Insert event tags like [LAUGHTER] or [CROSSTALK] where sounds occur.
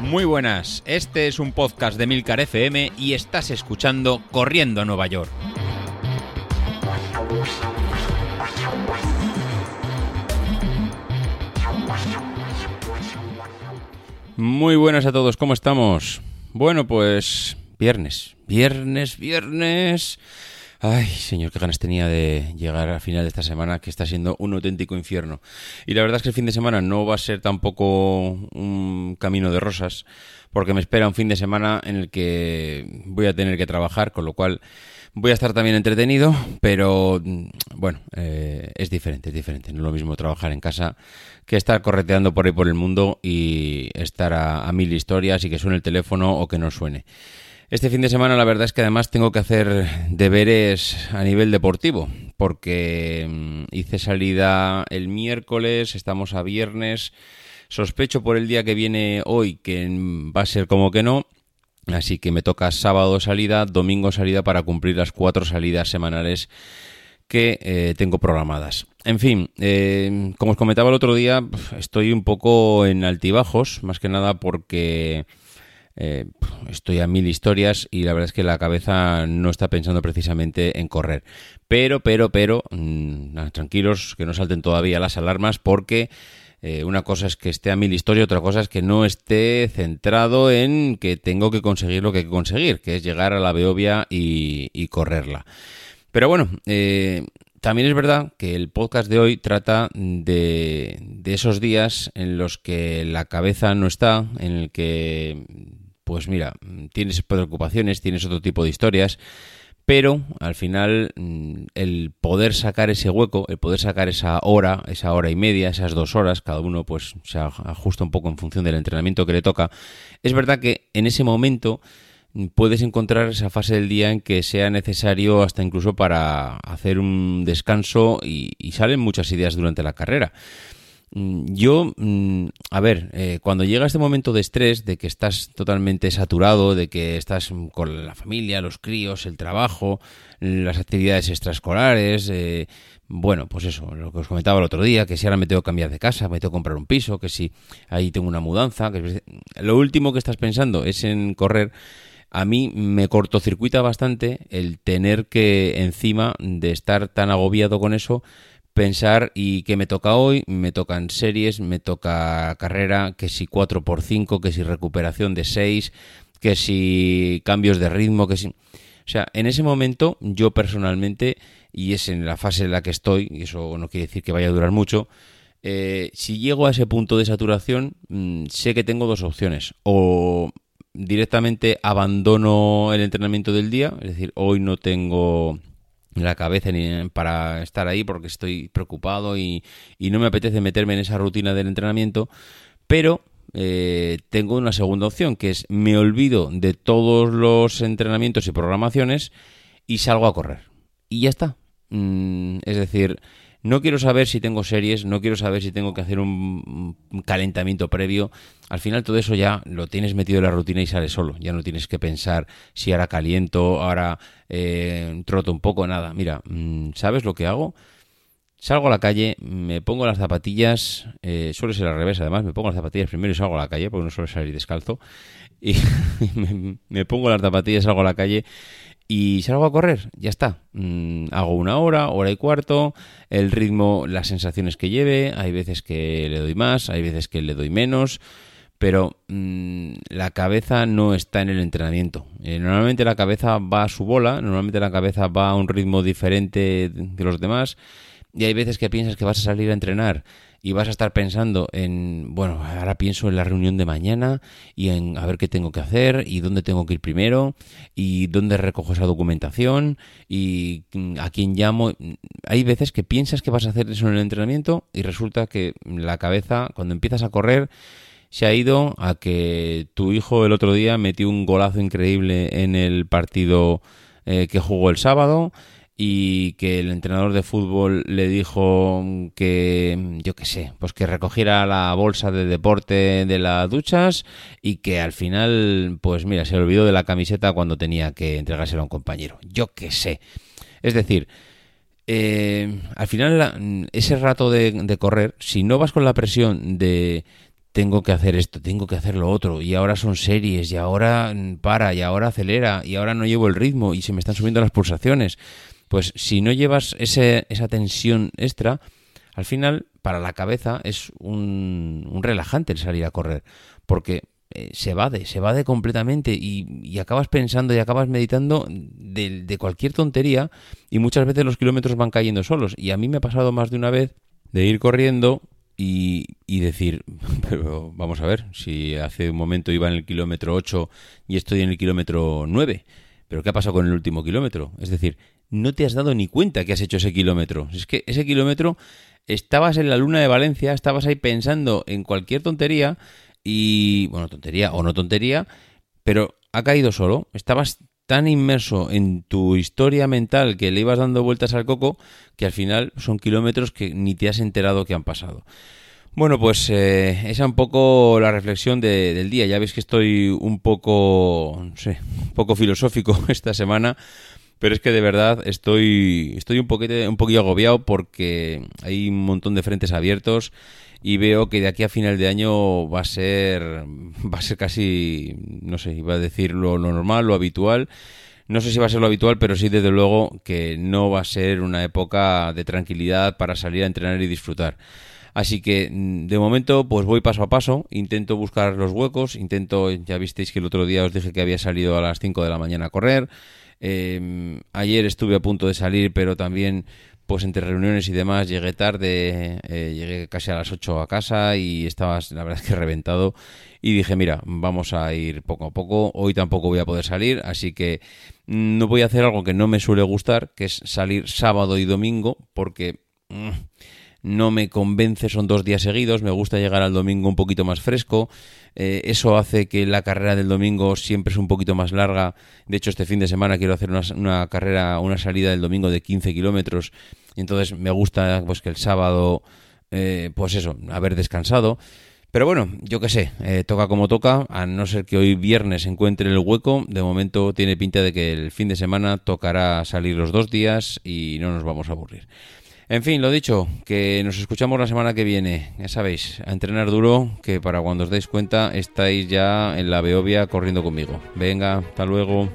Muy buenas, este es un podcast de Milcar FM y estás escuchando Corriendo a Nueva York. Muy buenas a todos, ¿cómo estamos? Bueno, pues viernes, viernes, viernes. Ay, señor, qué ganas tenía de llegar al final de esta semana, que está siendo un auténtico infierno. Y la verdad es que el fin de semana no va a ser tampoco un camino de rosas, porque me espera un fin de semana en el que voy a tener que trabajar, con lo cual voy a estar también entretenido, pero bueno, eh, es diferente, es diferente. No es lo mismo trabajar en casa que estar correteando por ahí por el mundo y estar a, a mil historias y que suene el teléfono o que no suene. Este fin de semana la verdad es que además tengo que hacer deberes a nivel deportivo, porque mm, hice salida el miércoles, estamos a viernes, sospecho por el día que viene hoy que va a ser como que no, así que me toca sábado salida, domingo salida para cumplir las cuatro salidas semanales que eh, tengo programadas. En fin, eh, como os comentaba el otro día, estoy un poco en altibajos, más que nada porque eh, estoy a mil historias y la verdad es que la cabeza no está pensando precisamente en correr. Pero, pero, pero, mm, tranquilos, que no salten todavía las alarmas porque eh, una cosa es que esté a mil historias, otra cosa es que no esté centrado en que tengo que conseguir lo que hay que conseguir, que es llegar a la Beovia y, correrla. Pero bueno, eh, también es verdad que el podcast de hoy trata de, de, esos días en los que la cabeza no está, en el que pues mira, tienes preocupaciones, tienes otro tipo de historias, pero al final mm, el poder sacar ese hueco, el poder sacar esa hora, esa hora y media, esas dos horas, cada uno pues se ajusta un poco en función del entrenamiento que le toca, es verdad que en ese momento mm, puedes encontrar esa fase del día en que sea necesario hasta incluso para hacer un descanso y, y salen muchas ideas durante la carrera. Mm, yo, mm, a ver, eh, cuando llega este momento de estrés, de que estás totalmente saturado, de que estás con la familia, los críos, el trabajo, las actividades extraescolares, eh, bueno, pues eso, lo que os comentaba el otro día, que si ahora me tengo que cambiar de casa, me tengo que comprar un piso, que si ahí tengo una mudanza, que lo último que estás pensando es en correr. A mí me cortocircuita bastante el tener que, encima de estar tan agobiado con eso, pensar y que me toca hoy, me tocan series, me toca carrera, que si 4x5, que si recuperación de 6, que si cambios de ritmo, que si... O sea, en ese momento yo personalmente, y es en la fase en la que estoy, y eso no quiere decir que vaya a durar mucho, eh, si llego a ese punto de saturación, mm, sé que tengo dos opciones. O directamente abandono el entrenamiento del día, es decir, hoy no tengo la cabeza para estar ahí porque estoy preocupado y, no me apetece meterme en esa rutina del entrenamiento, pero eh, tengo una segunda opción que es me olvido de todos los entrenamientos y programaciones y salgo a correr. Y ya está. Mm, es decir, no quiero saber si tengo series, no quiero saber si tengo que hacer un, calentamiento previo. Al final todo eso ya lo tienes metido en la rutina y sale solo. Ya no tienes que pensar si ahora caliento, ahora eh, troto un poco, nada. Mira, mm, ¿sabes lo que hago? Salgo a la calle, me pongo las zapatillas, eh, suele ser al revés además, me pongo las zapatillas primero y salgo a la calle porque no suelo salir descalzo. Y [LAUGHS] me, me pongo las zapatillas, salgo a la calle y salgo a correr, ya está. Mm, hago una hora, hora y cuarto, el ritmo, las sensaciones que lleve, hay veces que le doy más, hay veces que le doy menos, pero mm, la cabeza no está en el entrenamiento. Eh, normalmente la cabeza va a su bola, normalmente la cabeza va a un ritmo diferente de los demás y hay veces que piensas que vas a salir a entrenar y vas a estar pensando en, bueno, ahora pienso en la reunión de mañana y en a ver qué tengo que hacer y dónde tengo que ir primero y dónde recojo esa documentación y a quién llamo. Hay veces que piensas que vas a hacer eso en el entrenamiento y resulta que la cabeza, cuando empiezas a correr, se ha ido a que tu hijo el otro día metió un golazo increíble en el partido eh, que jugó el sábado y que el entrenador de fútbol le dijo que, yo qué sé, pues que recogiera la bolsa de deporte de las duchas y que al final, pues mira, se olvidó de la camiseta cuando tenía que entregársela a un compañero. Yo qué sé. Es decir, eh, al final ese rato de, correr, si no vas con la presión de tengo que hacer esto, tengo que hacer lo otro, y ahora son series, y ahora mm, para, y ahora acelera, y ahora no llevo el ritmo, y se me están subiendo las pulsaciones, pues si no llevas ese, esa tensión extra, al final para la cabeza es un, un relajante el salir a correr, porque eh, se evade, se evade completamente y, acabas pensando y acabas meditando de, cualquier tontería y muchas veces los kilómetros van cayendo solos. Y a mí me ha pasado más de una vez de ir corriendo y, y, decir, [LAUGHS] pero vamos a ver, si hace un momento iba en el kilómetro 8 y estoy en el kilómetro 9, pero ¿qué ha pasado con el último kilómetro? Es decir, no te has dado ni cuenta que has hecho ese kilómetro. Es que ese kilómetro estabas en la luna de Valencia, estabas ahí pensando en cualquier tontería y, bueno, tontería o no tontería, pero ha caído solo. Estabas tan inmerso en tu historia mental que le ibas dando vueltas al coco que al final son kilómetros que ni te has enterado que han pasado. Bueno, pues eh, esa es un poco la reflexión del día. Ya veis que estoy un poco, no sé, un poco filosófico [LAUGHS] esta semana, pero es que de verdad estoy, estoy un, poquito, un poquillo agobiado porque hay un montón de frentes abiertos y veo que de aquí a final de año va a ser [LAUGHS] va a ser casi no sé iba a decir lo, normal lo habitual. No sé si va a ser lo habitual pero sí desde luego que no va a ser una época de tranquilidad para salir a entrenar y disfrutar Así que mm, de momento pues voy paso a paso, intento buscar los huecos, intento, ya visteis que el otro día os dije que había salido a las 5 de la mañana a correr, eh, ayer estuve a punto de salir pero también pues entre reuniones y demás llegué tarde, eh, llegué casi a las 8 a casa y estaba la verdad es [LAUGHS] que reventado. Y dije, mira, vamos a ir poco a poco, hoy tampoco voy a poder salir, así que mm, no voy a hacer algo que no me suele gustar, que es salir sábado y domingo, porque... Mm, no me convence, son dos días seguidos, me gusta llegar al domingo un poquito más fresco, eh, eso hace que la carrera del domingo siempre es un poquito más larga, de hecho este fin de semana quiero hacer una, carrera, una salida del domingo de 15 kilómetros, entonces me gusta pues que el sábado, eh, pues eso, haber descansado. Pero bueno, yo qué sé, eh, toca como toca, a no ser que hoy viernes encuentre el hueco, de momento tiene pinta de que el fin de semana tocará salir los dos días y no nos vamos a aburrir. En fin, lo dicho, que nos escuchamos la semana que viene. Ya sabéis, a entrenar duro, que para cuando os deis cuenta estáis ya en la Beovia corriendo conmigo. Venga, hasta luego.